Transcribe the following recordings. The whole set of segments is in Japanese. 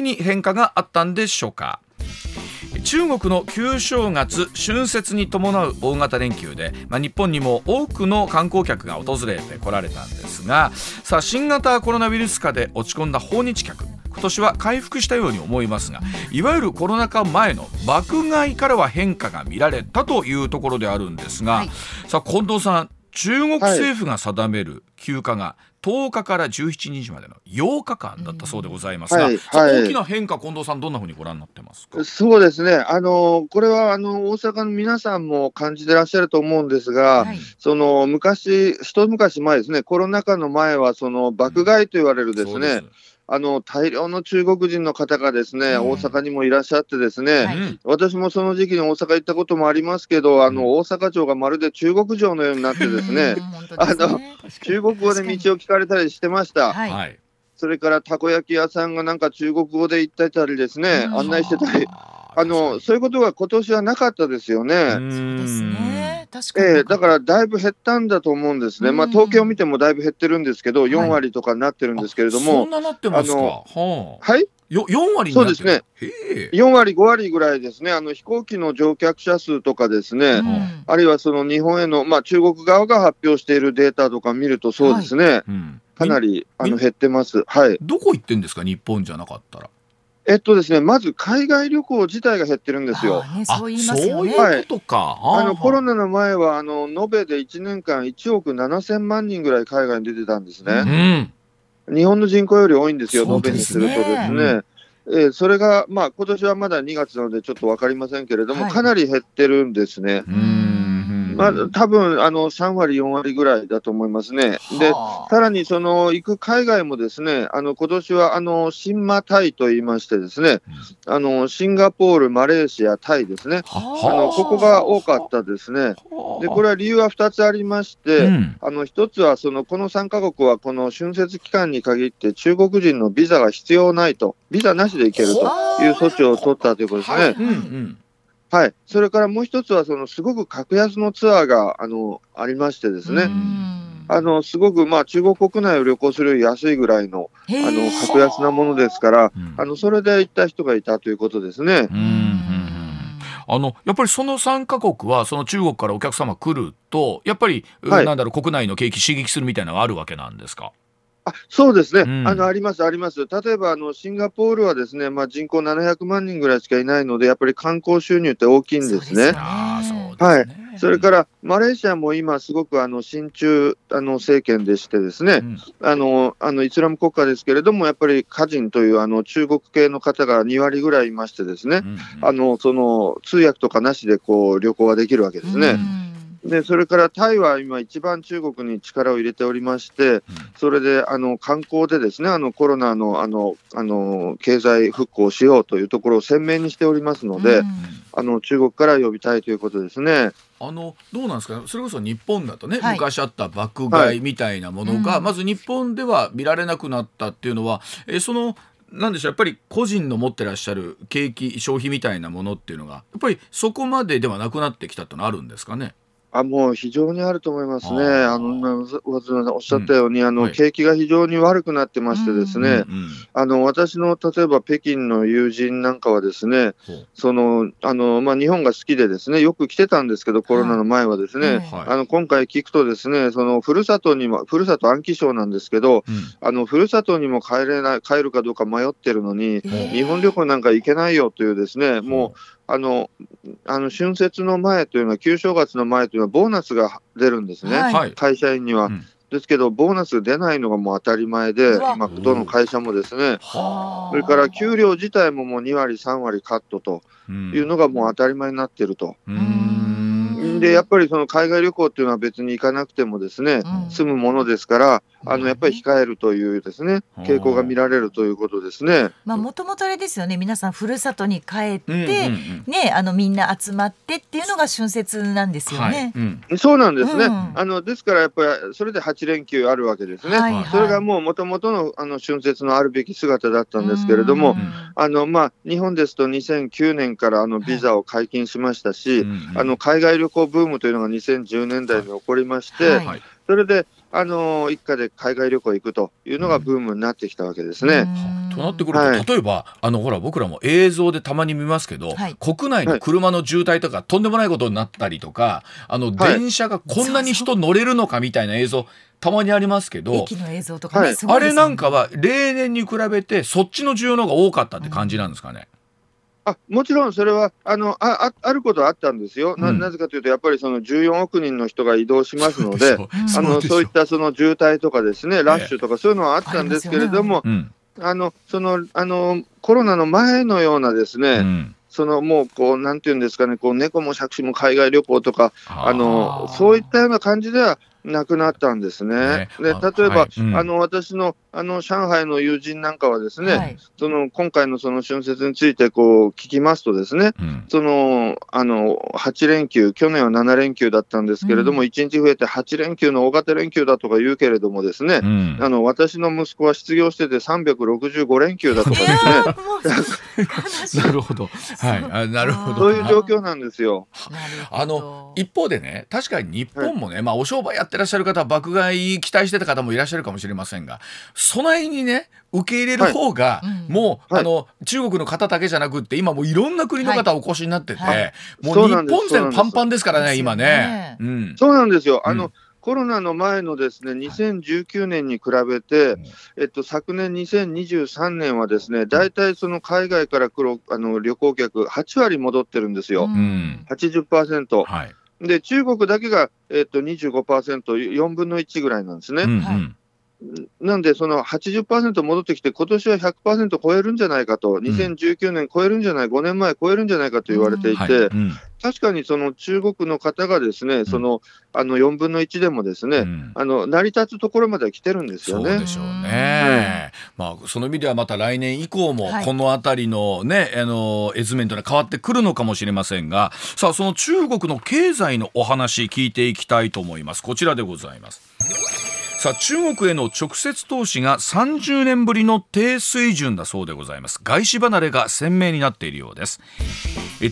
的に変化があったんでしょうか。中国の旧正月春節に伴う大型連休で、まあ、日本にも多くの観光客が訪れてこられたんですがさあ新型コロナウイルス禍で落ち込んだ訪日客今年は回復したように思いますがいわゆるコロナ禍前の爆買いからは変化が見られたというところであるんですが、はい、さあ近藤さん中国政府が定める休暇が10日から17日までの8日間だったそうでございますが、はいはい、大きな変化、近藤さん、どんなふうにご覧になってますか？そうですね、あのこれはあの大阪の皆さんも感じてらっしゃると思うんですが、はい、その昔、一昔前ですね、コロナ禍の前は、その爆買いと言われるですね、うんあの大量の中国人の方がですね、大阪にもいらっしゃってですね、はい、私もその時期に大阪行ったこともありますけど、あの大阪城がまるで中国城のようになってですね、あの中国語で道を聞かれたりしてました。はい、それからたこ焼き屋さんがなんか中国語で言ってたりですね、案内してたり、あのそういうことが今年はなかったですよね。そうですね。確かに、えー、だからだいぶ減ったんだと思うんですね、まあ、統計を見てもだいぶ減ってるんですけど、4割とかになってるんですけれども、そんななってますか、はあ、はい？よ4割そうですね、4割、5割ぐらいですね、あの飛行機の乗客者数とかですね、うん、あるいはその日本への、まあ、中国側が発表しているデータとか見ると、そうですね、はい。うん、かなりあの減ってます、はい、どこ行ってんですか、日本じゃなかったら。えっとですね、まず海外旅行自体が減ってるんですよ。ね、そう言いますよね。そういうことか。あのコロナの前はあの延べで1年間1億7000万人ぐらい海外に出てたんですね。うん、日本の人口より多いんですよ、延べにするとですね。えー、それが、まあ今年はまだ2月なのでちょっと分かりませんけれども、はい、かなり減ってるんですね。うんまあ、多分あの3割、4割ぐらいだと思いますね。で、さらにその行く海外もですね、あの今年はあの新馬タイと言いましてですね、あのシンガポール、マレーシア、タイですね、あ。のここが多かったですね。で、これは理由は2つありまして、うん、あの1つはそのこの3カ国はこの春節期間に限って中国人のビザが必要ないと、ビザなしで行けるという措置を取ったということですね。うんうんはい、それからもう一つは、そのすごく格安のツアーがあのありましてですね、あのすごく、まあ、中国国内を旅行するより安いぐらいのあの格安なものですから、あのそれで行った人がいたということですね。あのやっぱりその3か国はその中国からお客様来るとやっぱり、はい、なんだろう国内の景気刺激するみたいなのがあるわけなんですか？あそうですね、うん、あのあります、あります、例えばあのシンガポールはですね、まあ、人口700万人ぐらいしかいないので、やっぱり観光収入って大きいんですね。はい、それからマレーシアも今、すごくあの親中あの政権でしてですね、うん、あのあのイスラム国家ですけれども、やっぱり歌人というあの中国系の方が2割ぐらいいましてですね、うんうん、あのその通訳とかなしでこう旅行ができるわけですね。うんでそれからタイは今、一番中国に力を入れておりまして、それであの観光でですねあのコロナのあのあの経済復興しようというところを鮮明にしておりますので、うん、あの中国から呼びたいということですね。あのどうなんですか？それこそ日本だとね、はい、昔あった爆買いみたいなものが、はい、まず日本では見られなくなったっていうのは、えそのなんでしょうやっぱり個人の持ってらっしゃる景気消費みたいなものっていうのがやっぱりそこまでではなくなってきたってのあるんですかね？あもう非常にあると思いますね。あのおっしゃったように、うん、あの、はい、景気が非常に悪くなってましてですね、うんうん、あの私の例えば北京の友人なんかはですね、そのあのまあ日本が好きでですね、よく来てたんですけどコロナの前はですね、はい、あの今回聞くとですね、そのふるさとにもふるさと暗記症なんですけど、あのふるさとにも帰れない帰るかどうか迷ってるのに、日本旅行なんか行けないよというですね、もうあのあの春節の前というのは、旧正月の前というのは、ボーナスが出るんですね、はい、会社員には。うん。ですけど、ボーナス出ないのがもう当たり前で、今、どの会社もですね、それから給料自体ももう2割、3割カットというのがもう当たり前になっていると。で、やっぱりその海外旅行っていうのは別に行かなくてもですね、済むものですから、あのやっぱり控えるというですね傾向が見られるということですね。まあもともとあれですよね。皆さんふるさとに帰って、うんうんうん、ねあのみんな集まってっていうのが春節なんですよね。はい。うん、そうなんですね。うん、あのですからやっぱりそれで8連休あるわけですね。はいはい、それがもうもともとのあの春節のあるべき姿だったんですけれども、あのまあ日本ですと2009年からあのビザを解禁しましたし、はい、あの海外旅行ブームというのが2010年代に起こりまして、はい、それであの一家で海外旅行行くというのがブームになってきたわけですね。となってくると、はい、例えばあのほら僕らも映像でたまに見ますけど、はい、国内の車の渋滞とか、とんでもないことになったりとかあの電車がこんなに人乗れるのかみたいな映像たまにありますけど駅の映像とかね、あれなんかは例年に比べてそっちの需要の方が多かったって感じなんですかね。うんあもちろんそれはあのああることはあったんですよ、な、なぜかというと、やっぱりその14億人の人が移動しますので、あのそういったその渋滞とかですね、ラッシュとか、そういうのはあったんですけれども、あのそのあのコロナの前のようなですね、うん、そのもうこう、なんていうんですかね、こう猫も借子も海外旅行とか、あのそういったような感じではなくなったんですね。ね。で例えば、あの私のあの上海の友人なんかはですね、はい、その今回のその春節についてこう聞きますとですね、うん、そのあの8連休、去年は7連休だったんですけれども、うん、1日増えて8連休の大型連休だとか言うけれどもですね、うん、あの私の息子は失業してて365連休だとかですね。なるほど、はい、あなるほど。そういう状況なんですよ。あの一方でね、確かに日本もね、はい、まあお商売やってらっしゃる方は爆買い期待してた方もいらっしゃるかもしれませんが。備えにね受け入れる方が、はい、もう、はい、あの中国の方だけじゃなくって今もういろんな国の方お越しになってて、はい、もう日本線パンパンです。からね今ね、うん、そうなんですよ。あの、うんコロナの前のですね2019年に比べて、えっと、昨年2023年はですね大体その海外から来るあの旅行客8割戻ってるんですよ、うん、80%。はい。で中国だけが、えっと、25%、4分の1ぐらいなんですね。うんうんなんで、その80%戻ってきて、今年は100%超えるんじゃないかと、2019年超えるんじゃない、5年前超えるんじゃないかと言われていて、確かにその中国の方がですね、そのあの4分の1でもですね、うん、あの成り立つところまでは来てるんですよね。そうでしょうね。まあその意味ではまた来年以降もこの辺りのね、はい、あの絵図面というのは変わってくるのかもしれませんが、さあその中国の経済のお話聞いていきたいと思います。こちらでございます。さあ中国への直接投資が30年ぶりの低水準だそうでございます。外資離れが鮮明になっているようです。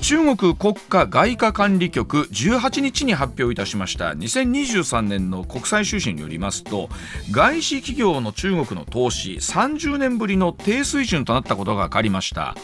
中国国家外貨管理局18日に発表いたしました。2023年の国際収支によりますと外資企業の中国の投資30年ぶりの低水準となったことが分かりました。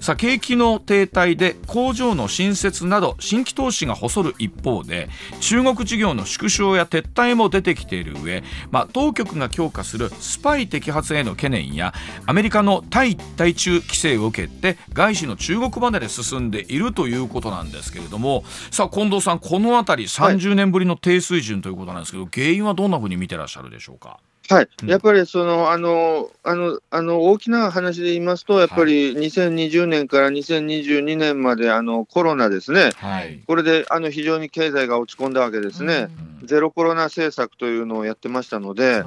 さあ景気の停滞で工場の新設など新規投資が細る一方で中国事業の縮小や撤退も出てきている上まあ、当局が強化するスパイ摘発への懸念やアメリカの対対中規制を受けて外資の中国離れ進んでいるということなんですけれどもさあ近藤さんこの辺り30年ぶりの低水準ということなんですけど、はい、原因はどんなふうに見てらっしゃるでしょうか？はい、やっぱりそのあのあのあの大きな話で言いますと、やっぱり2020年から2022年まであのコロナですね、はい、これであの非常に経済が落ち込んだわけですね、うん、ゼロコロナ政策というのをやってましたので、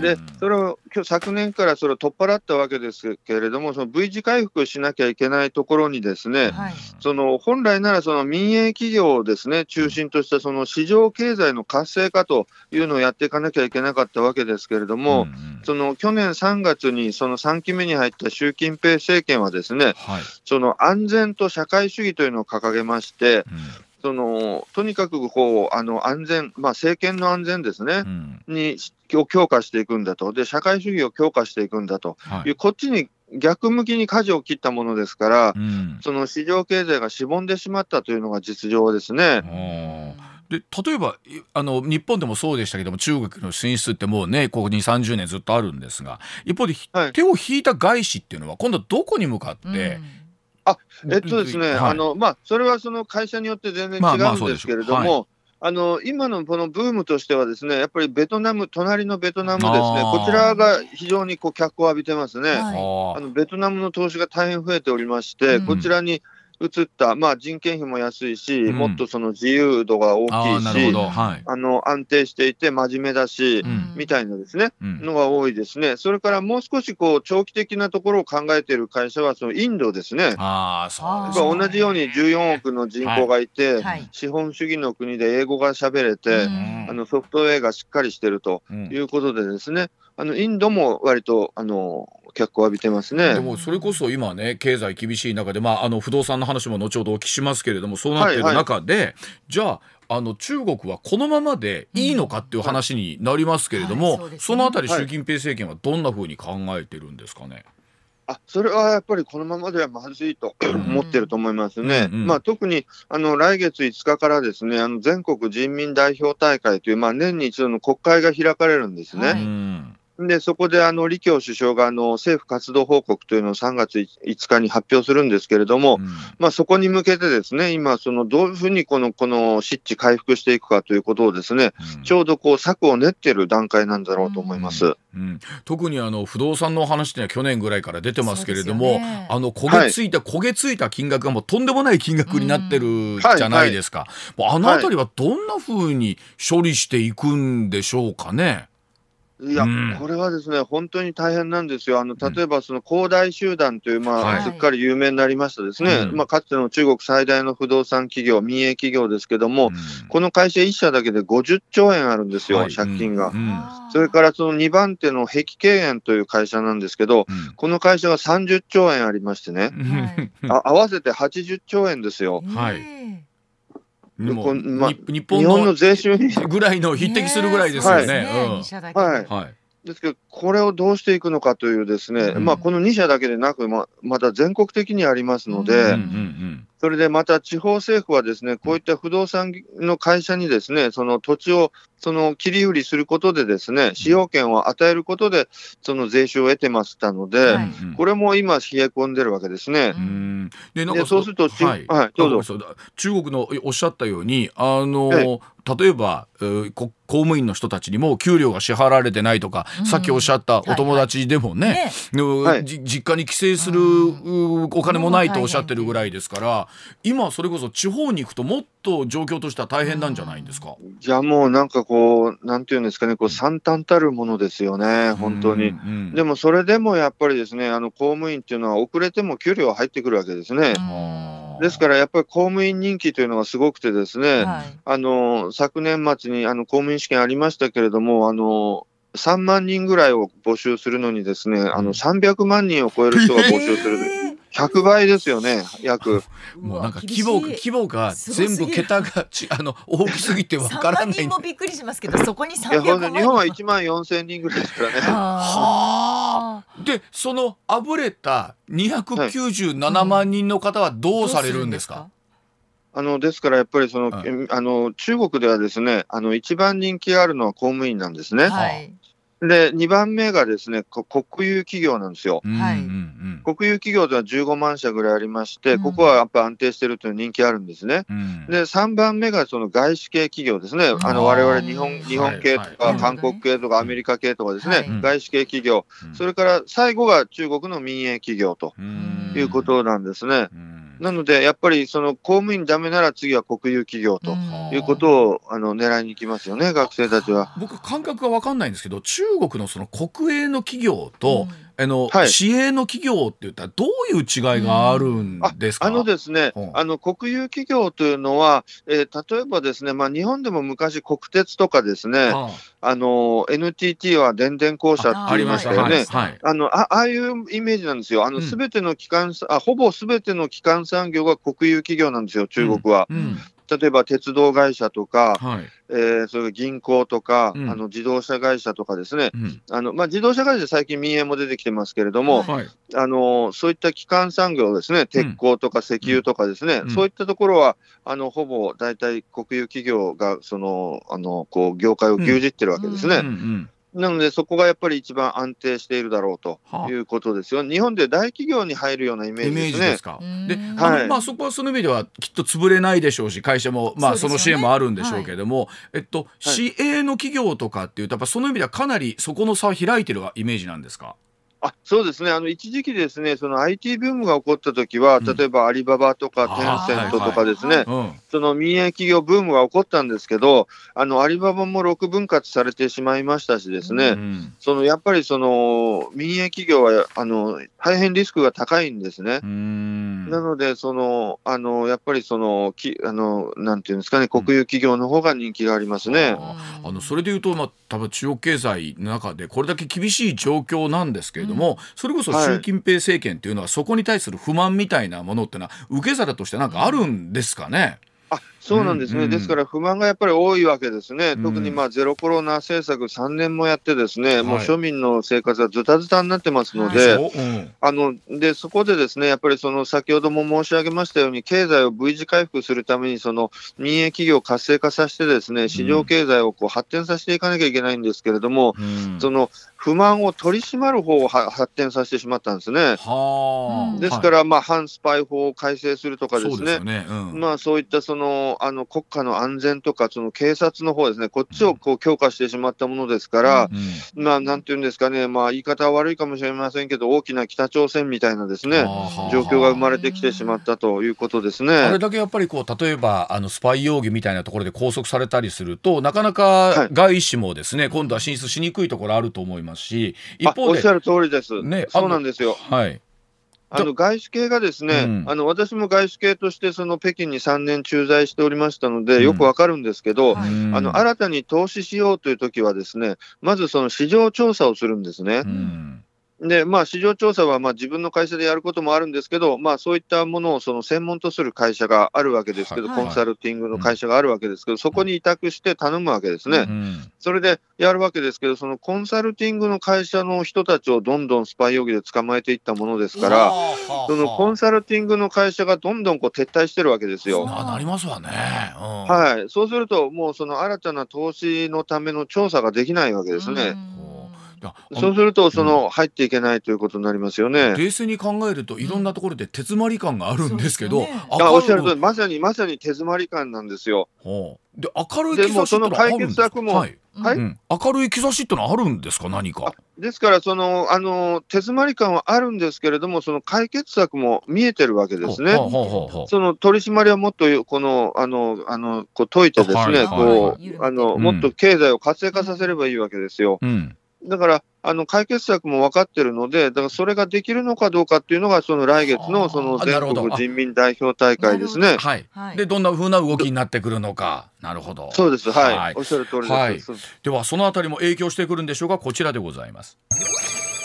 で、ね、それを今日昨年からそれを取っ払ったわけですけれども、その V 字回復しなきゃいけないところにですね、はい、その本来ならその民営企業をですね中心としたその市場経済の活性化というのをやっていかなきゃいけなかったわけですけれども、うんうん、その去年3月にその3期目に入った習近平政権はですね、はい、その安全と社会主義というのを掲げまして、うん。そのとにかくこうあの安全、まあ、政権の安全ですね、うん、にを強化していくんだと。で、社会主義を強化していくんだと。い。う、はい、こっちに逆向きに舵を切ったものですから、うん、その市場経済がしぼんでしまったというのが実情ですね。で例えばあの日本でもそうでしたけども中国の進出ってもうねここに30年ずっとあるんですが一方で、はい、手を引いた外資っていうのは今度はどこに向かって、うん、あえっとですね、はい、あのまあ、それはその会社によって全然違うんですけれども、あの今のこのブームとしては、ですねやっぱりベトナム、隣のベトナムですね、こちらが非常にこう脚光を浴びてますね、はい、あのベトナムの投資が大変増えておりまして、うん、こちらに移った、まあ、人件費も安いし、うん、もっとその自由度が大きいし、はい、あの安定していて真面目だし、うん、みたいなですね、うん、のが多いですね。それからもう少しこう長期的なところを考えている会社はそのインドですね。あそう同じように14億の人口がいて、はい、資本主義の国で英語が喋れて、あのソフトウェアがしっかりしてるということでですね、あのインドも割とあの脚光浴びてますねでもそれこそ今ね経済厳しい中で、まあ、あの不動産の話も後ほどお聞きしますけれどもそうなってる中で、はいはい、じゃああの中国はこのままでいいのかっていう話になりますけれども、うんはいそね、そのあたり習近平政権はどんなふうに考えてるんですかね？あそれはやっぱりこのままではまずいと 思ってると思いますね。うんうん、まあ、特にあの来月5日からですねあの全国人民代表大会という、まあ、年に一度の国会が開かれるんですね。はいで、そこであの李強首相があの政府活動報告というのを3月5日に発表するんですけれども、うん、まあ、そこに向けてですね、今、そのどういうふうにこのこの湿地回復していくかということをですね、うん、ちょうどこう策を練っている段階なんだろうと思います。うん。うん、特にあの不動産の話っていうのは去年ぐらいから出てますけれども、ね、あの焦げついた、はい、焦げついた金額がもうとんでもない金額になってるじゃないですか。はい。はい、あの辺りはどんなふうに処理していくんでしょうかね。いや、うん、これはですね、本当に大変なんですよ。あの、例えば、その恒大集団という、まあ、すっかり有名になりましたですね、はい、まあ、かつての中国最大の不動産企業、民営企業ですけども、うん、この会社1社だけで50兆円あるんですよ、はい、借金が。うん、それから、その2番手の碧桂園という会社なんですけど、この会社が30兆円ありましてね、あ合わせて80兆円ですよ。はいでも、まあ、日本の税収ぐらいの匹敵するぐらいですよね。はい、はい。ですけど、これをどうしていくのかというですね、うん、まあ、この2社だけでなく、ままた全国的にありますので、うんうんうんそれでまた地方政府はですね、こういった不動産の会社にですね、その土地をその切り売りすることでですね、使用権を与えることで、その税収を得てましたので、はい、これも今冷え込んでるわけですね。でなんかそうすると、はい、はい、どうぞ。中国のおっしゃったように、あの、例えば、えー、公務員の人たちにも給料が支払われてないとか、うん、さっきおっしゃったお友達でもね、はい。はい、実家に帰省するお金もないとおっしゃってるぐらいですから、今それこそ地方に行くともっと状況としては大変なんじゃないんですか？じゃあもうなんかこうなんていうんですかねこう惨憺たるものですよね本当に、でもそれでもやっぱりですねあの公務員っていうのは遅れても給料入ってくるわけですね。ですからやっぱり公務員人気というのがすごくてですね、はい、あの昨年末にあの公務員試験ありましたけれどもあの3万人ぐらいを募集するのにですね、あの300万人を超える人が募集する。100倍ですよね、約。もうなんか規模規模が全部桁がちあの大きすぎてわからない。3万人もびっくりしますけど、そこに300万日本は1万4千人ぐらいですからね。はあ。で、そのあぶれた297万人の方はどうされるんですか？あのですからやっぱりその、はい、あの中国ではですねあの一番人気があるのは公務員なんですね。はい、で、2番目がですね、国有企業なんですよ。はい。国有企業では15万社ぐらいありまして、ここはやっぱ安定してるという人気あるんですね。うん、で、3番目がその外資系企業ですね。あの、我々日本、日本系とか、韓国系とかアメリカ系とかですね、外資系企業。それから最後が中国の民営企業ということなんですね。なので、やっぱりその公務員だめなら次は国有企業ということをあの狙いに行きますよね、学生たちは。僕、感覚が分かんないんですけど、中国のその国営の企業と、うんあの、はい、市営の企業って言ったらどういう違いがあるんですか、うん、あのですね、うん、あの国有企業というのは、えー、例えばですね、まあ、日本でも昔国鉄とかですね、ああ。の NTT は電電公社って言いましたよね。ああのああいうイメージなんですよ。あのすべての機関、あほぼすべての基幹産業が国有企業なんですよ、中国は。うん。例えば鉄道会社とか、はい、えー、それ銀行とか、うん、あの自動車会社とかですね、うん、あのまあ、自動車会社、最近民営も出てきてますけれども、はい、あのそういった基幹産業ですね、鉄鋼とか石油とかですね、うん、そういったところは、あのほぼ大体国有企業がそのあのこう業界を牛耳ってるわけですね。なので、そこがやっぱり一番安定しているだろうということですよ。日本で大企業に入るようなイメージですね。ですか？で、はい、まあそこはその意味ではきっと潰れないでしょうし、会社もまあその支援もあるんでしょうけれども、はい、えっと、市営の企業とかっていうとやっぱその意味ではかなりそこの差を開いてるイメージなんですか？あそうですね、あの一時期ですね、その IT ブームが起こった時は、例えばアリババとかテンセントとかですね、その民営企業ブームが起こったんですけど、あのアリババも6分割されてしまいましたしですね、うん、そのやっぱりその民営企業はあの大変リスクが高いんですね。なので、その、あの、やっぱりその、きあの、なんていうんですかね、国有企業の方が人気がありますね。ああの、それでいうと、まあ、多分中国経済の中でこれだけ厳しい状況なんですけれども、うん、それこそ習近平政権っていうのは、そこに対する不満みたいなものっていうのは受け皿としてなんかあるんですかね？あそうなんですね、うんうん、ですから不満がやっぱり多いわけですね、特にまあゼロコロナ政策3年もやって、ですね、もう庶民の生活はずたずたになってますので、はいうん、あのでそこでですねやっぱりその先ほども申し上げましたように、経済を V 字回復するために、その民営企業を活性化させて、ですね市場経済をこう発展させていかなきゃいけないんですけれども、うん、その不満を取り締まる方を発展させてしまったんですね。ですから、まあ、反スパイ法を改正するとかですね、そう、ね。うん、まあ、そういったそのあの国家の安全とか、その警察の方ですね、こっちをこう強化してしまったものですから、うん、まあ、なんていうんですかね、まあ、言い方は悪いかもしれませんけど、大きな北朝鮮みたいなですね、状況が生まれてきてしまったということですね。あれだけやっぱりこう、例えば、あのスパイ容疑みたいなところで拘束されたりすると、なかなか外資もですね、はい、今度は進出しにくいところあると思います。ますし一方でおっしゃる通りです、ね、そうなんですよ。はいあの外資系がですね、うん、あの私も外資系としてその北京に3年駐在しておりましたので、よくわかるんですけど、うん、あの新たに投資しようというときは、ですねまずその市場調査をするんですね。うんで、まあ、市場調査はまあ自分の会社でやることもあるんですけど、まあ、そういったものをその専門とする会社があるわけですけど、はい、コンサルティングの会社があるわけですけど、そこに委託して頼むわけですね。うん、それでやるわけですけど、そのコンサルティングの会社の人たちをどんどんスパイ容疑で捕まえていったものですから、そのコンサルティングの会社がどんどんこう撤退してるわけですよ。なりますわね、うん、はい。そうすると、もうその新たな投資のための調査ができないわけですね。うんそうすると、その、入っていけないということになりますよね。冷静に考えると、いろんなところで手詰まり感があるんですけど、ね、おっしゃるとまさに、まさに手詰まり感なんですよ。はあ、で、明るい兆しってのはあるんですか？はい、はい？うん、明るい兆しってのはあるんですか、何か。ですから、その、あの、手詰まり感はあるんですけれども、その解決策も見えてるわけですね。その取り締まりはもっと、この、あの、あの、こう解いてですね、こう、あの、もっと経済を活性化させればいいわけですよ。うんだから、あの解決策も分かってるので、だからそれができるのかどうかっていうのが、その来月のその全国人民代表大会ですね。はい、で、どんなふうな動きになってくるのか、なるほど。そうです、はい、はい、おっしゃる通りです。はい、では、そのあたりも影響してくるんでしょうか、こちらでございます。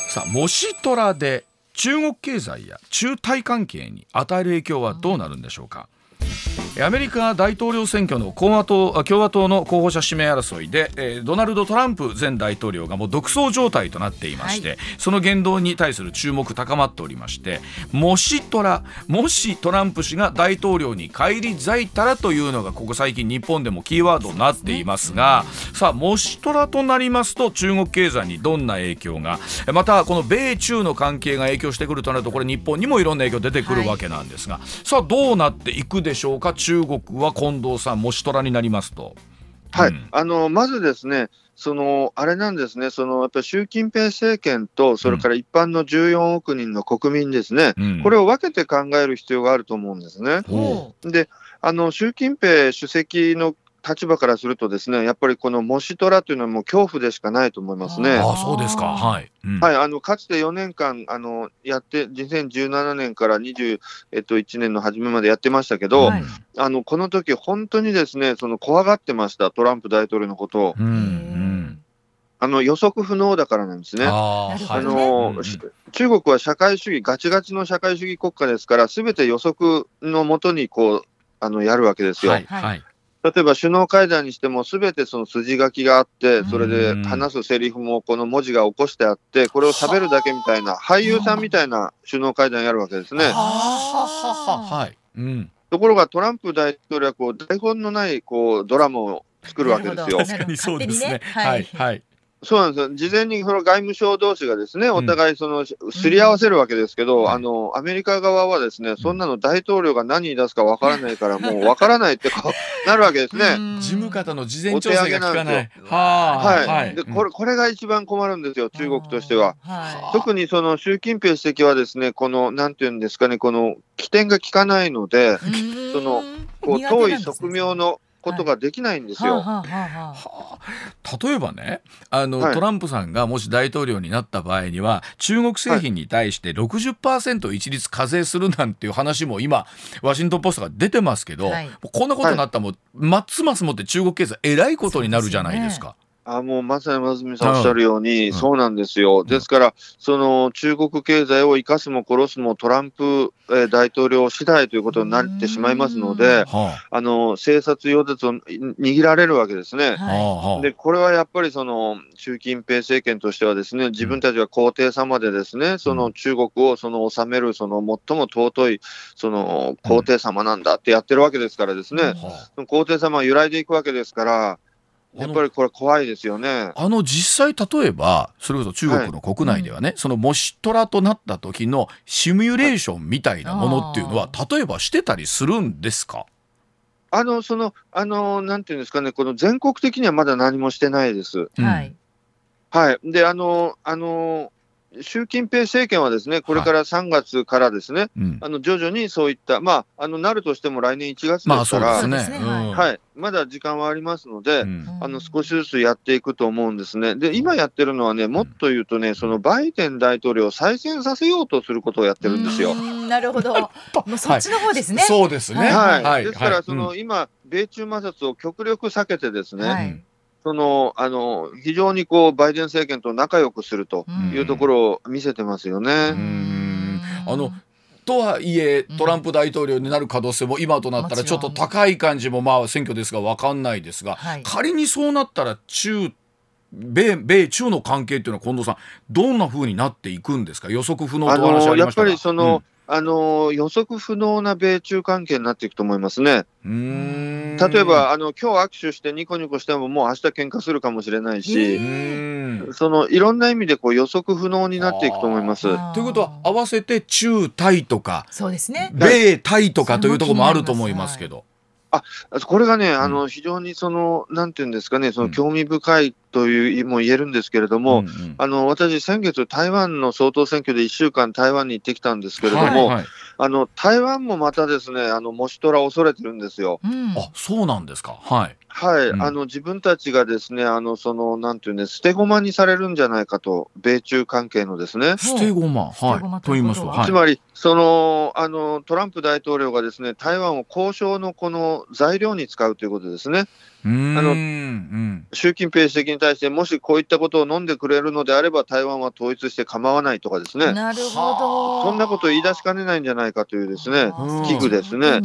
さあ、もしトラで中国経済や中台関係に与える影響はどうなるんでしょうか。アメリカ大統領選挙の共和党共和党の候補者指名争いで、えー、ドナルド・トランプ前大統領がもう独走状態となっていまして、はい、その言動に対する注目高まっておりましてもしトラもしトランプ氏が大統領に返り咲いたらというのがここ最近日本でもキーワードになっていますが、さあもしトラとなりますと中国経済にどんな影響がまたこの米中の関係が影響してくるとなるとこれ日本にもいろんな影響出てくるわけなんですが、はい、さあどうなっていくでしょうか？中国は近藤さん、もしトラになりますと。はい、うん、あのまずですね、そのあれなんですね、そのやっぱり習近平政権と、それから一般の14億人の国民ですね、うん、これを分けて考える必要があると思うんですね。う。ん、であの習近平主席の立場からするとですね、やっぱりこのモシトラというのはもう恐怖でしかないと思いますね。あそうですか。はい。うん、はい、あのかつて4年間あのやって2017年から21、えっと、年の初めまでやってましたけど、はい、あのこの時本当にですね、その怖がってましたトランプ大統領のことを。うんうんあの予測不能だからなんですね。あの、うん、中国は社会主義、ガチガチの社会主義国家ですから、すべて予測のもとにこうあのやるわけですよ。はい、はい例えば首脳会談にしても、すべてその筋書きがあって、それで話すセリフもこの文字が起こしてあって、これを喋るだけみたいな、俳優さんみたいな首脳会談やるわけですね。はい。うん、ところがトランプ大統領はこう台本のないこうドラマを作るわけですよ。確かにそうですね。はい、はいそうなんですよ。事前にその外務省同士がですね、お互いその、すり合わせるわけですけど、うん、あの、アメリカ側はですね、そんなの大統領が何言い出すかわからないから、もうわからないってこう、なるわけですね。事務方の事前調整が効かない。ははい。はい、で、これ、これが一番困るんですよ、中国としては。はい、特にその習近平主席はですね、この、なんていうんですかね、この起点が効かないので、その、こう、遠い側面のことができないんですよ。例えばねあの、はい、トランプさんがもし大統領になった場合には中国製品に対して60%一律課税するなんていう話も今ワシントン・ポストが出てますけど、はい、こんなことになったらもう、ますますもって中国経済えらいことになるじゃないですか。あもうまさに松住さんおっしゃるように、うん、そうなんですよ、ですから、その中国経済を生かすも殺すもトランプ、えー、大統領次第ということになってしまいますので、あ。の政策用絶を握られるわけですね。はい、でこれはやっぱりその習近平政権としては、ですね自分たちが皇帝様で、ですねその中国をその治めるその最も尊いその皇帝様なんだってやってるわけですから、ですね、うん、皇帝様は揺らいでいくわけですから。やっぱりこれ怖いですよね。あの実際例えばそれこそ中国の国内ではね、はい、そのもしトラとなった時のシミュレーションみたいなものっていうのは、例えばしてたりするんですか？あのそのあのなんていうんですかねこの全国的にはまだ何もしてないです。はい。はい。であのあの習近平政権はですね、これから3月からですね、はいあの徐々にそういった、まあ、あのなるとしても来年1月ですから、まあね。はい、まだ時間はありますので、うん、あの少しずつやっていくと思うんですね。で、今やってるのはね、もっと言うとね、そのバイデン大統領を再選させようとすることをやってるんですよ。なるほど、もうそっちの方ですね。はい、そうですね。はい、はい、ですから、その、今、米中摩擦を極力避けてですね、そのあの非常にこうバイデン政権と仲良くするというところを見せてますよね。あのとはいえトランプ大統領になる可能性も今となったらちょっと高い感じもまあ選挙ですが分かんないですが、はい、仮にそうなったら中米米中の関係っていうのは近藤さんどんなふうになっていくんですか？予測不能と話ありましたやっぱりその、うんあの予測不能な米中関係になっていくと思いますね。例えばあの今日握手してニコニコしてももう明日喧嘩するかもしれないし、そのいろんな意味でこう予測不能になっていくと思います。ということは合わせて中イとかそうですね米イとかというところもあると思いますけど。あこれがね、あの非常にその、なんていうんですかね、その興味深いというも言えるんですけれども、うんうん、あの私、先月、台湾の総統選挙で1週間、台湾に行ってきたんですけれども、はいはい、あの台湾もまたですね、あのモシトラ恐れてるんですよ。うん、あそうなんですか。はい。はい、うん、あの自分たちがですね、あのそのなんていうんです、捨て駒にされるんじゃないかと、米中関係のですね。捨て駒、はい。と言いますと、はい、つまりそのあのトランプ大統領がですね、台湾を交渉のこの材料に使うということですね。あの、うん、習近平主席に対して、もしこういったことを飲んでくれるのであれば、台湾は統一して構わないとかですね、なるほど。そんなことを言い出しかねないんじゃないかというですね、危惧ですね。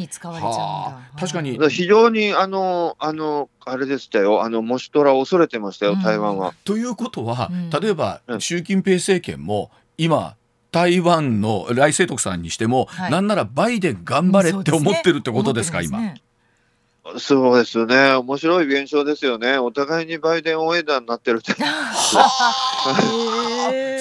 確かに。非常にあのあのあれでしたよ、あのモシトラを恐れてましたよ、台湾は。ということは、例えば、習近平政権も今、台湾の来清徳さんにしても、はい、なんならバイデン頑張れって思ってるってことですか、今。そうですね、面白い現象ですよね、お互いにバイデン応援団になってるって。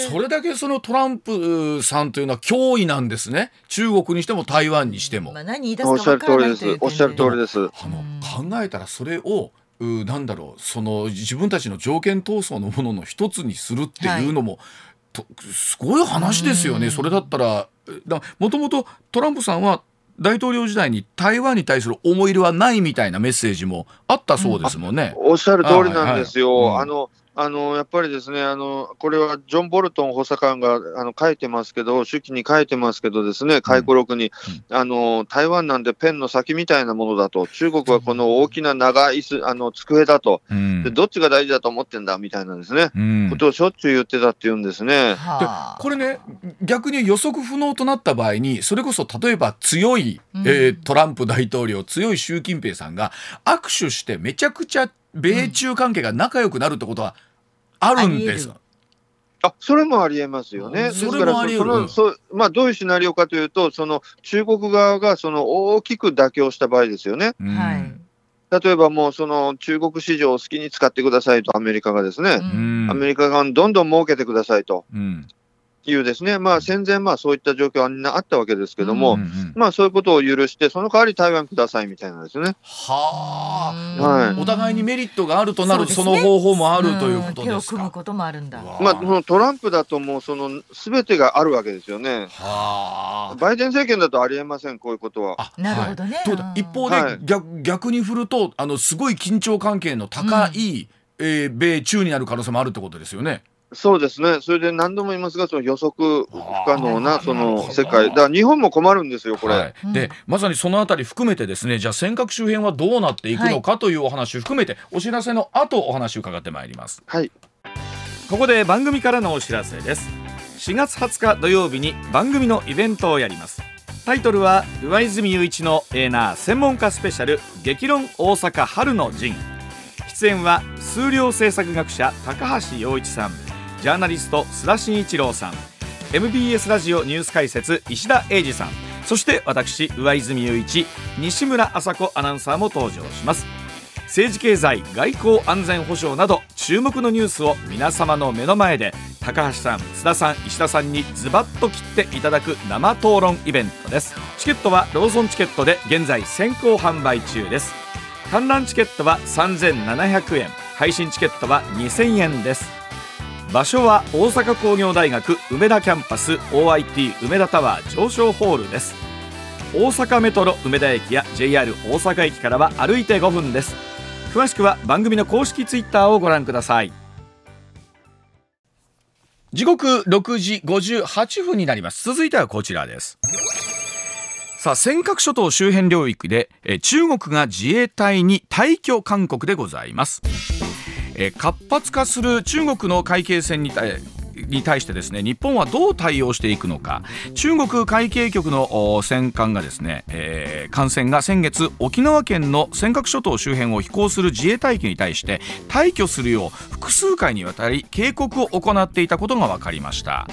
それだけそのトランプさんというのは脅威なんですね、中国にしても台湾にしても。まあ、何おっしゃる通りです、おっしゃる通りです。あの考えたら、それをうなんだろう。その自分たちの条件闘争のものの一つにするっていうのも、はい。すごい話ですよね、それだったらもともとトランプさんは大統領時代に台湾に対する思い入れはないみたいなメッセージもあったそうですもんね。おっしゃる通りなんですよ。はいはいうん、あのあのやっぱりですねあの、これはジョン・ボルトン補佐官があの書いてますけど、手記に書いてますけど、ですね回顧録に、うん、あの、台湾なんてペンの先みたいなものだと、中国はこの大きな長いあの机だと、うん、で、どっちが大事だと思ってんだみたいなですね、うん、ことをしょっちゅう言ってたっていうんですね。でこれね、逆に予測不能となった場合に、それこそ例えば強い、えー、トランプ大統領、強い習近平さんが握手して、めちゃくちゃ米中関係が仲良くなるってことは、あるんです。あそれもありえますよね。それもあり得る。そまあ、どういうシナリオかというと、その中国側がその大きく妥協した場合ですよね。はい、例えばもうその中国市場を好きに使ってくださいと、アメリカがですね、アメリカ側にどんどん儲けてくださいと。うんいうですね、まあ、戦前、まあ、そういった状況はみんなあったわけですけども、うんうん、まあ、そういうことを許して、その代わり台湾くださいみたいなですね。はあ、はい、お互いにメリットがあるとなると、そ、ね,、の方法もあるということですか。組むこともあるんだ。まあ、そのトランプだと、もう、その、すべてがあるわけですよね。はあ。バイデン政権だとありえません、こういうことは。なるほどね。はい、一方で、逆、逆に振ると、あの、すごい緊張関係の高い、うんえー、米中になる可能性もあるってことですよね。そうですね、それで何度も言いますが、その予測不可能なその世界、だから日本も困るんですよ、これ。はい、でまさにそのあたり含めて、ですねじゃあ、尖閣周辺はどうなっていくのかというお話含めて、お知らせの後お話を伺ってまいります。はい。ここで番組からのお知らせです。4月20日土曜日に番組のイベントをやります。タイトルは上泉雄一のエーナー専門家スペシャル激論大阪春の陣。出演は数量政策学者高橋洋一さんジャーナリスト須田慎一郎さん。MBS ラジオニュース解説石田英二さん。そして私上泉雄一西村麻子アナウンサーも登場します。政治経済外交安全保障など注目のニュースを皆様の目の前で高橋さん須田さん石田さんにズバッと切っていただく生討論イベントです。チケットはローソンチケットで現在先行販売中です。観覧チケットは3700円。配信チケットは2000円です。場所は大阪工業大学梅田キャンパス OIT 梅田タワー上昇ホールです。大阪メトロ梅田駅や JR 大阪駅からは歩いて5分です。詳しくは番組の公式ツイッターをご覧ください。時刻6時58分になります。続いてはこちらです。さあ尖閣諸島周辺領域でえ中国が自衛隊に退去勧告でございます。え活発化する中国の海警船に対に対してですね日本はどう対応していくのか。中国海警局の戦艦がですね、えー、艦船が先月沖縄県の尖閣諸島周辺を飛行する自衛隊機に対して退去するよう複数回にわたり警告を行っていたことが分かりました、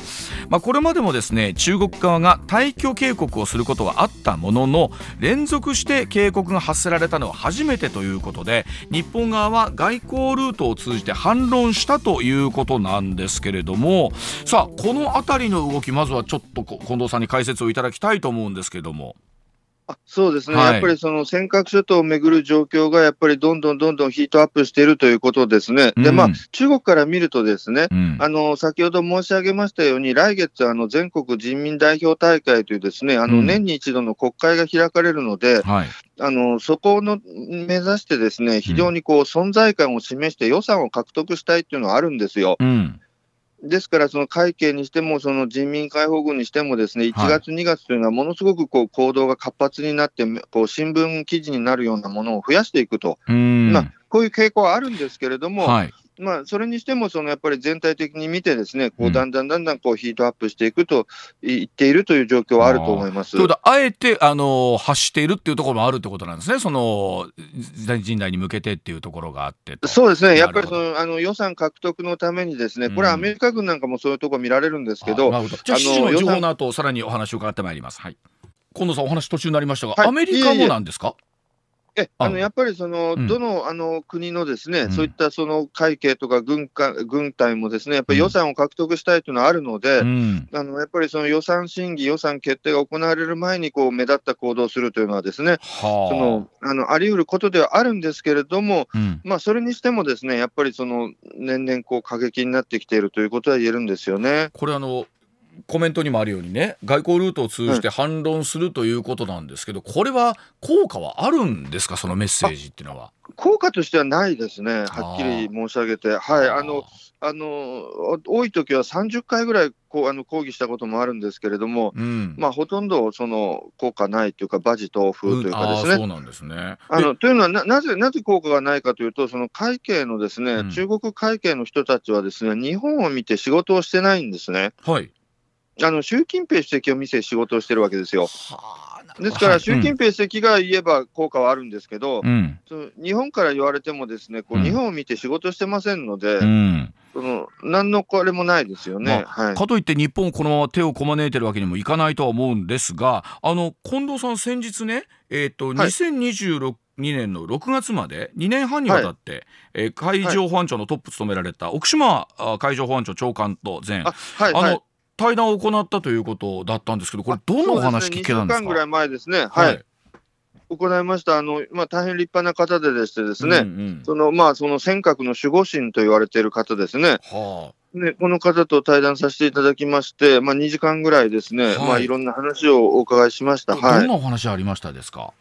まあ、これまでもですね中国側が退去警告をすることはあったものの連続して警告が発せられたのは初めてということで日本側は外交ルートを通じて反論したということなんですけれどもさあこの辺りの動きまずはちょっと近藤さんに解説をいただきたいと思うんですけども。あそうですね、はい、やっぱりその尖閣諸島をめぐる状況がやっぱりどんどんどんどんヒートアップしているということですね、うん、でまあ、中国から見ると、ですね、うん、あの先ほど申し上げましたように、来月、あの全国人民代表大会というですねあの年に一度の国会が開かれるので、うんはい、あのそこの目指して、ですね非常にこう存在感を示して予算を獲得したいっていうのはあるんですよ。うんですから、その会計にしても、その人民解放軍にしても、ですね1月、2月というのは、ものすごくこう行動が活発になって、こう新聞記事になるようなものを増やしていくと、まあ、こういう傾向はあるんですけれども、はい、まあ、それにしても、そのやっぱり全体的に見て、ですねこうだんだんだんだんこうヒートアップしていくと言っているという状況はあると思います。うことあえてあの発しているっていうところもあるってことなんですね、その人代に向けてっていうところがあってそうですね、やっぱりそのあの予算獲得のために、ですねこれはアメリカ軍なんかもそういうところ見られるんですけど、うん、ど。じゃあ、7時の情報の後さらにお話を伺ってまいります。はい。近藤さん、お話途中になりましたが、はい、アメリカもなんですか？えあの。やっぱりその、うん、どのあの国のですね、うん、そういったその会計とか軍か軍隊もですねやっぱり予算を獲得したいというのはあるので、うん、あのやっぱりその予算審議、予算決定が行われる前にこう目立った行動をするというのはですね、そのあのあり得ることではあるんですけれども、まあ、それにしてもですねやっぱりその年々こう過激になってきているということは言えるんですよね。これあのコメントにもあるようにね外交ルートを通じて反論するということなんですけど、これは効果はあるんですか？そのメッセージっていうのは。効果としてはないですね、はっきり申し上げて、はい、あのあの多い時は30回ぐらいこうあの抗議したこともあるんですけれども、うん、まあ、ほとんどその効果ないというか、バジ豆腐というかですね。そうなんですね。あのというのはな、なぜなぜ効果がないかというと、その会計のですね、うん、中国会計の人たちはですね、日本を見て仕事をしてないんですね。はいあの習近平主席を見せ仕事をしてるわけですよ。ですから、習近平主席が言えば効果はあるんですけど、うん、日本から言われても、ですねこう日本を見て仕事してませんので、うん、その何のこれもないですよね、まあはい、かといって日本、このまま手をこまねいてるわけにもいかないとは思うんですが、あの近藤さん、先日ね、えーとはい、2026 2年の6月まで2年半にわたって、はい、えー、海上保安庁のトップ務められた奥島海上保安庁長官と前、はい、あの、対談を行ったということだったんですけど、これ、どんなお話聞けたんですか、ね、週間ぐらい前ですね、はい、はい、行いました、あのまあ、大変立派な方ででしてですね、うんうん、そのまあ、その尖閣の守護神と言われている方ですね。はあ。ね、この方と対談させていただきまして、まあ、2時間ぐらいですね、はい。まあ、いろんな話をお伺いしました。はい、どんなお話ありましたですか？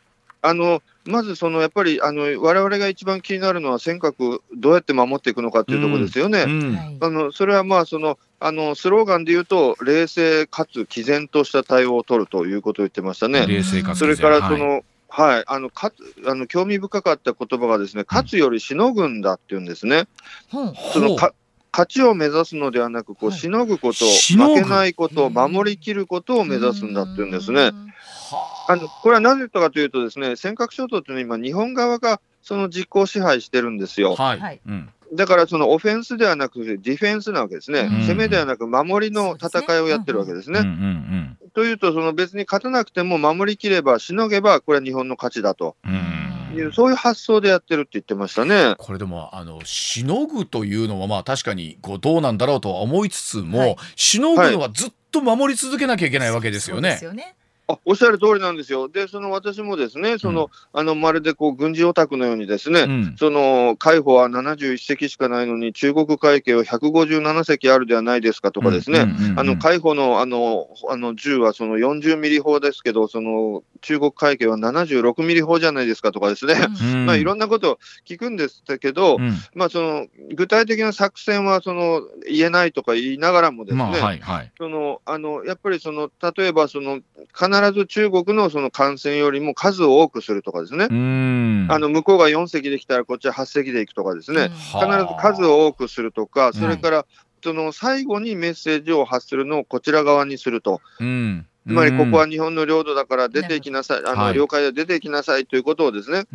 あのまずそのやっぱりあの我々が一番気になるのは尖閣どうやって守っていくのかっていうところですよね。うん。うん、あのそれはまあそのあのスローガンで言うと冷静かつ毅然とした対応を取るということを言ってましたね。冷静かつそれからその、はい。はい、あのかあの興味深かった言葉がですね、勝つよりしのぐんだっていうんですね。う。ん、そのか勝ちを目指すのではなく、こうしのぐこと、負けないこと、守りきることを目指すんだっていうんですね。あのこれはなぜかというと、ですね尖閣諸島というのは今、日本側がその実効支配してるんですよ。はい、だからそのオフェンスではなくディフェンスなわけですね、攻めではなく守りの戦いをやってるわけですね。というと、その別に勝たなくても守りきれば、しのげば、これは日本の勝ちだと。いうそういう発想でやってるって言ってましたね。これでもあのしのぐというのはまあ確かにこうどうなんだろうとは思いつつも、はい、しのぐのはずっと守り続けなきゃいけないわけですよね。はい、そうですよねあおっしゃる通りなんですよ。で、その私もですね、その、うん、あの、まるでこう、軍事オタクのようにですね、うん、その、海保は71隻しかないのに、中国海警は157隻あるではないですかとかですね、あの、海保の、あの、あの、銃はその40ミリ砲ですけど、その、中国海警は76ミリ砲じゃないですかとかですね、うん、まあ、いろんなことを聞くんですけど、まあ、その、具体的な作戦は、その、言えないとか言いながらもですね、まあはいはい、その、あの、やっぱりその、例えばその、必必ず中国のその感染よりも数を多くするとかですね、あの向こうが4隻できたらこっちは8隻でいくとかですね、必ず数を多くするとか、それから、その最後にメッセージを発するのをこちら側にすると。うんつまりここは日本の領土だから出ていきなさい、あの領海で出ていきなさいということをですね、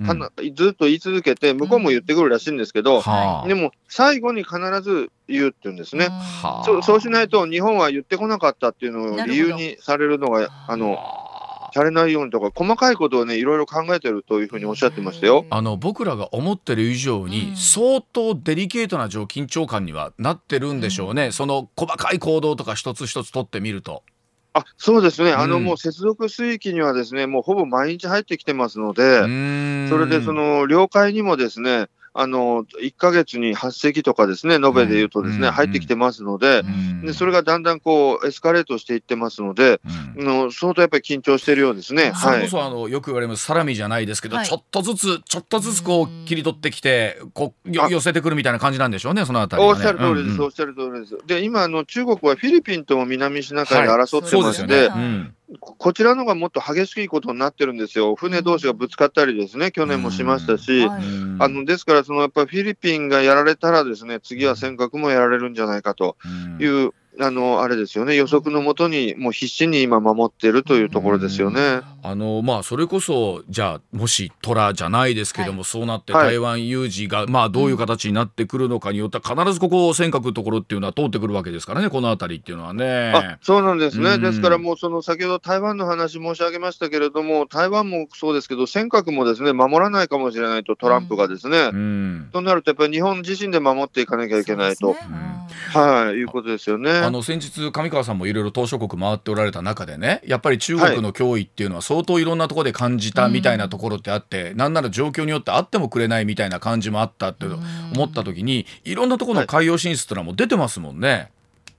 ずっと言い続けて、向こうも言ってくるらしいんですけど、でも最後に必ず言うっていうんですね、そそうしないと日本は言ってこなかったっていうのを理由にされるのが、あのされないようにとか、細かいことをね、いろいろ考えてるというふうにおっしゃってましたよ。あの僕らが思ってる以上に、相当デリケートな状緊張感にはなってるんでしょうね、うん、その細かい行動とか一つ一つ取ってみると。あそうですね、あの、もう接続水域にはですね、もうほぼ毎日入ってきてますので、それでその領海にもですね、あの1か月に8隻とかですね、延べでいうとですね、入ってきてますので、でそれがだんだんこうエスカレートしていってますので、の相当やっぱり緊張してるようですね。それこそあのよく言われますサラミじゃないですけど、ちょっとずつちょっとずつこう切り取ってきてこう寄せてくるみたいな感じなんでしょうね、そのあたり、おっしゃる通りです、おっしゃる通りです。で今あの中国はフィリピンとも南シナ海で争ってまして、こちらのがもっと激しいことになってるんですよ、船同士がぶつかったりですね、去年もしましたし、あのですから、そのやっぱりフィリピンがやられたら、ですね次は尖閣もやられるんじゃないかというあのあれですよね。予測のもとにもう必死に今守っているというところですよね。あのまあそれこそじゃあもし虎じゃないですけども、はい、そうなって台湾有事が、まあどういう形になってくるのかによっては必ずここ尖閣のところっていうのは通ってくるわけですからねこの辺りっていうのはね。あそうなんですね、ですからもうその先ほど台湾の話申し上げましたけれども台湾もそうですけど尖閣もですね守らないかもしれないとトランプがですね。うん、となるとやっぱり日本自身で守っていかなきゃいけないと。はい、いうことですよね。あの先日上川さんもいろいろ島しょ国回っておられた中でね、やっぱり中国の脅威っていうのは相当いろんなところで感じたみたいなところってあって、はい、なんなら状況によってあってもくれないみたいな感じもあったって思った時に、いろんなところの海洋進出ってのはもう出てますもんね。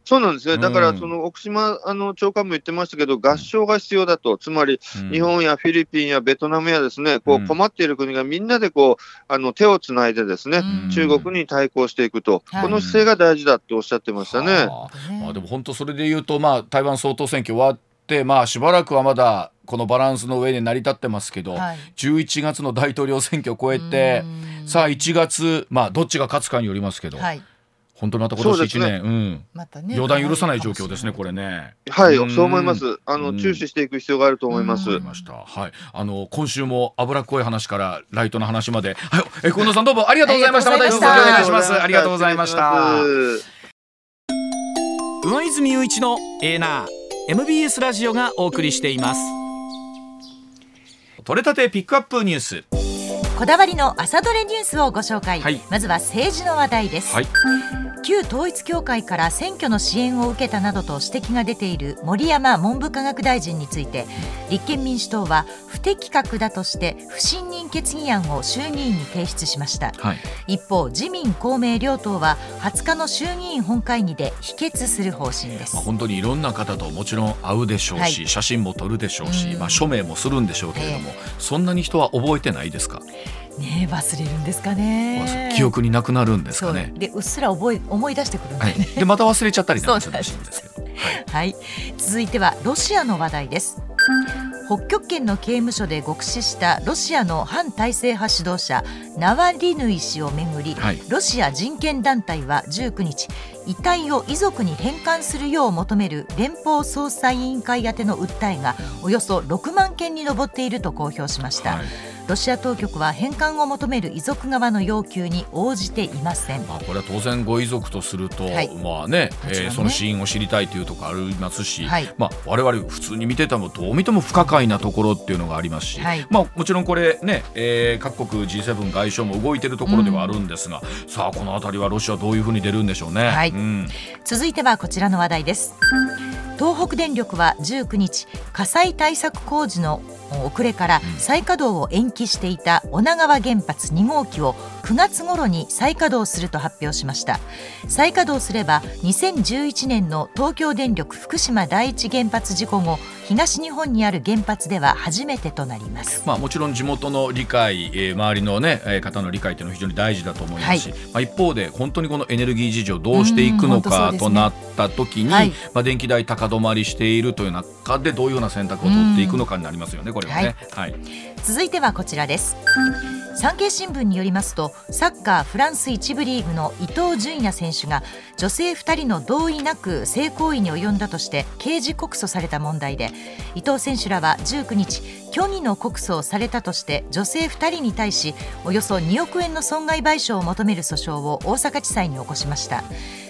そうなんですね、だからその奥島あの長官も言ってましたけど、合唱が必要だと、つまり日本やフィリピンやベトナムやですね、こう困っている国がみんなでこうあの手をつないで、ですね、中国に対抗していくと、この姿勢が大事だっておっしゃってましたね。まあ、でも本当、それでいうと、まあ、台湾総統選挙終わって、まあ、しばらくはまだこのバランスの上で成り立ってますけど、はい、11月の大統領選挙を超えて、さあ、1月、まあ、どっちが勝つかによりますけど。はい本当また今年1年、ね、うん、またね、予断許さない状況ですね、これね。はい、そう思います。あの、注視していく必要があると思います。ました。はい、あの、今週も脂っこい話からライトの話まで、はい、え、近藤さんどうもありがとうございました。またお願いします。ありがとうございました。上泉雄一のエーナー MBS ラジオがお送りしています。取れたてピックアップニュース。こだわりの朝どれニュースをご紹介、はい、まずは政治の話題です、はい、旧統一教会から選挙の支援を受けたなどと指摘が出ている森山文部科学大臣について立憲民主党は不適格だとして不信任決議案を衆議院に提出しました、はい、一方自民公明両党は20日の衆議院本会議で否決する方針です、まあ、本当にいろんな方ともちろん会うでしょうし、はい、写真も撮るでしょうし、まあ、署名もするんでしょうけれども、えー、そんなに人は覚えてないですか？ね忘れるんですかね。記憶になくなるんですかね。でうっすら覚え思い出してくるんで、ね、はい、でまた忘れちゃったりはい、はい、続いてはロシアの話題です。北極圏の刑務所で獄死したロシアの反体制派指導者ナワリヌイ氏をめぐり、はい、ロシア人権団体は19日遺体を遺族に返還するよう求める連邦捜査委員会宛ての訴えがおよそ6万件に上っていると公表しました。はいロシア当局は返還を求める遺族側の要求に応じていません、まあ、これは当然ご遺族とすると、はい、まあねね、えー、その死因を知りたいというところありますし、はい、まあ、我々普通に見てたもどう見ても不可解なところっていうのがありますし、はい、まあ、もちろんこれね、えー、各国 G7 外相も動いてるところではあるんですが、うん、さあこの辺りはロシアどういうふうに出るんでしょうね、はい。うん、続いてはこちらの話題です。東北電力は19日火災対策工事の遅れから再稼働を延期していた女川原発2号機を9月頃に再稼働すると発表しました。再稼働すれば2011年の東京電力福島第一原発事故後東日本にある原発では初めてとなります、まあ、もちろん地元の理解、えー、周りの、ね、方の理解というのは非常に大事だと思いますし、はい、まあ、一方で本当にこのエネルギー事情どうしていくのかとなった時に、ねはい、まあ、電気代高止まりしているという中でどういうような選択を取っていくのかになりますよね、これはね。はい、続いてはこちらです。産経新聞によりますとサッカーフランス1部リーグの伊東純也選手が女性2人の同意なく性行為に及んだとして刑事告訴された問題で伊藤選手らは19日虚偽の告訴をされたとして女性2人に対しおよそ2億円の損害賠償を求める訴訟を大阪地裁に起こしました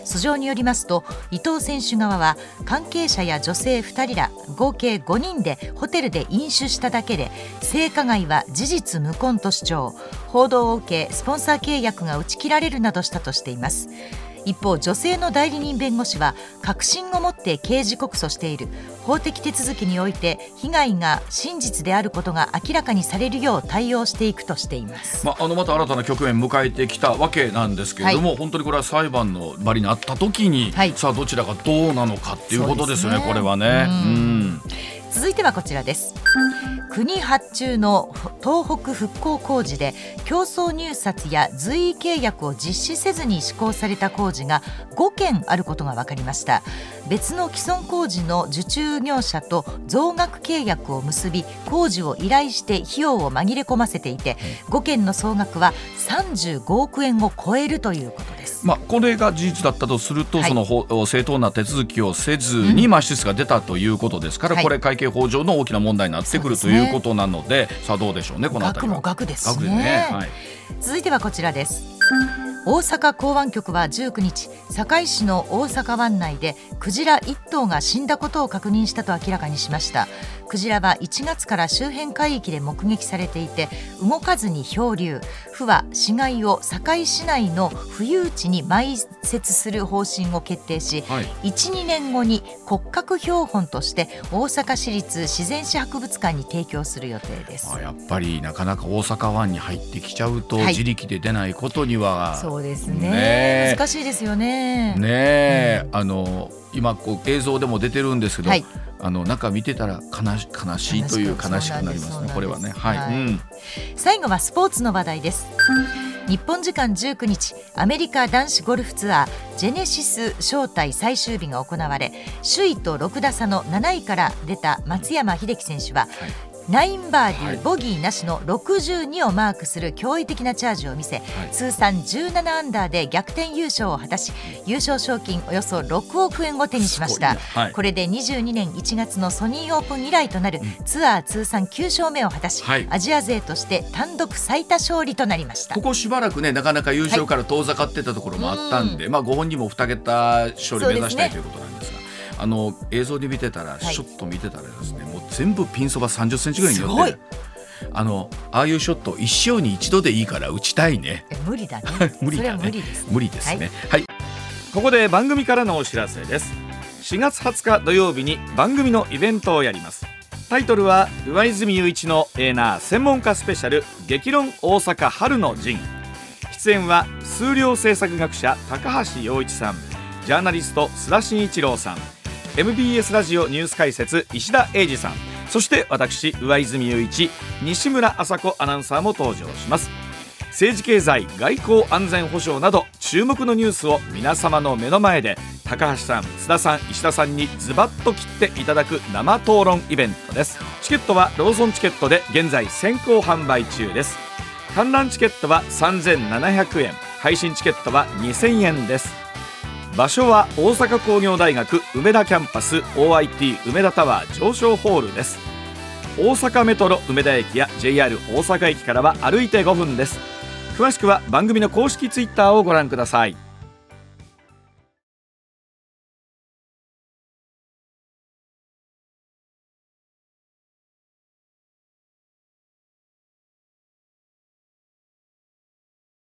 訴状によりますと伊藤選手側は関係者や女性2人ら合計5人でホテルで飲酒しただけで性加害は事実無根と主張。報道を受けスポンサー契約が打ち切られるなどしたとしています。一方女性の代理人弁護士は確信を持って刑事告訴している法的手続きにおいて被害が真実であることが明らかにされるよう対応していくとしています、まあ、あのまた新たな局面迎えてきたわけなんですけれども、はい、本当にこれは裁判の場になった時に、はい、さあどちらがどうなのかっていうことですよね、ね。これはね。うん続いてはこちらです。国発注の東北復興工事で競争入札や随意契約を実施せずに施行された工事が5件あることが分かりました。別の既存工事の受注業者と増額契約を結び工事を依頼して費用を紛れ込ませていて5件の総額は35億円を超えるということです、まあ、これが事実だったとすると、はい、その正当な手続きをせずに、まあ、支出が出たということですから、これ会計法上の大きな問題になってくるということなので、さあどうでしょうねこの辺りは。額も額ですね、ね。はい、続いてはこちらです。大阪港湾局は19日堺市の大阪湾内でクジラ1頭が死んだことを確認したと明らかにしました。クジラは1月から周辺海域で目撃されていて動かずに漂流。府は死骸を堺市内の浮遊地に埋設する方針を決定し、はい、12年後に骨格標本として大阪市立自然史博物館に提供する予定です。やっぱりなかなか大阪湾に入ってきちゃうと、はい、自力で出ないことには。そうですね、ね、難しいですよね。ね、うん、あの今こう映像でも出てるんですけど、はい、あの中見てたら悲し悲しいという悲しくなりますねこれはね。はい、はい。うん、最後はスポーツの話題です。日本時間19日アメリカ男子ゴルフツアージェネシス招待最終日が行われ首位と6打差の7位から出た松山英樹選手は、はい9バーディー、はい、ボギーなしの62をマークする驚異的なチャージを見せ、はい、通算17アンダーで逆転優勝を果たし優勝賞金およそ6億円を手にしました、はい、これで22年1月のソニーオープン以来となるツアー通算9勝目を果たし、アジア勢として単独最多勝利となりました。ここしばらくねなかなか優勝から遠ざかってたところもあったんで、まあご本人も2桁勝利目指したいということなんですが。あの映像で見てたら、ショット見てたらですねもう全部ピンそば30センチぐらいに寄ってる。あのああいうショット一生に一度でいいから打ちたいね。無理だね。無理だね。無理ですね。無理ですね。はい、はい。ここで番組からのお知らせです。4月20日土曜日に番組のイベントをやります。タイトルは上泉雄一のエーナー専門家スペシャル激論大阪春の陣。出演は数量政策学者高橋洋一さん。ジャーナリスト須田慎一郎さん MBS ラジオニュース解説石田英二さん。そして私上泉雄一西村麻子アナウンサーも登場します。政治経済外交安全保障など注目のニュースを皆様の目の前で高橋さん須田さん石田さんにズバッと切っていただく生討論イベントです。チケットはローソンチケットで現在先行販売中です。観覧チケットは3700円。配信チケットは2000円です。場所は大阪工業大学梅田キャンパス OIT 梅田タワー上昇ホールです。大阪メトロ梅田駅や JR 大阪駅からは歩いて5分です。詳しくは番組の公式ツイッターをご覧ください。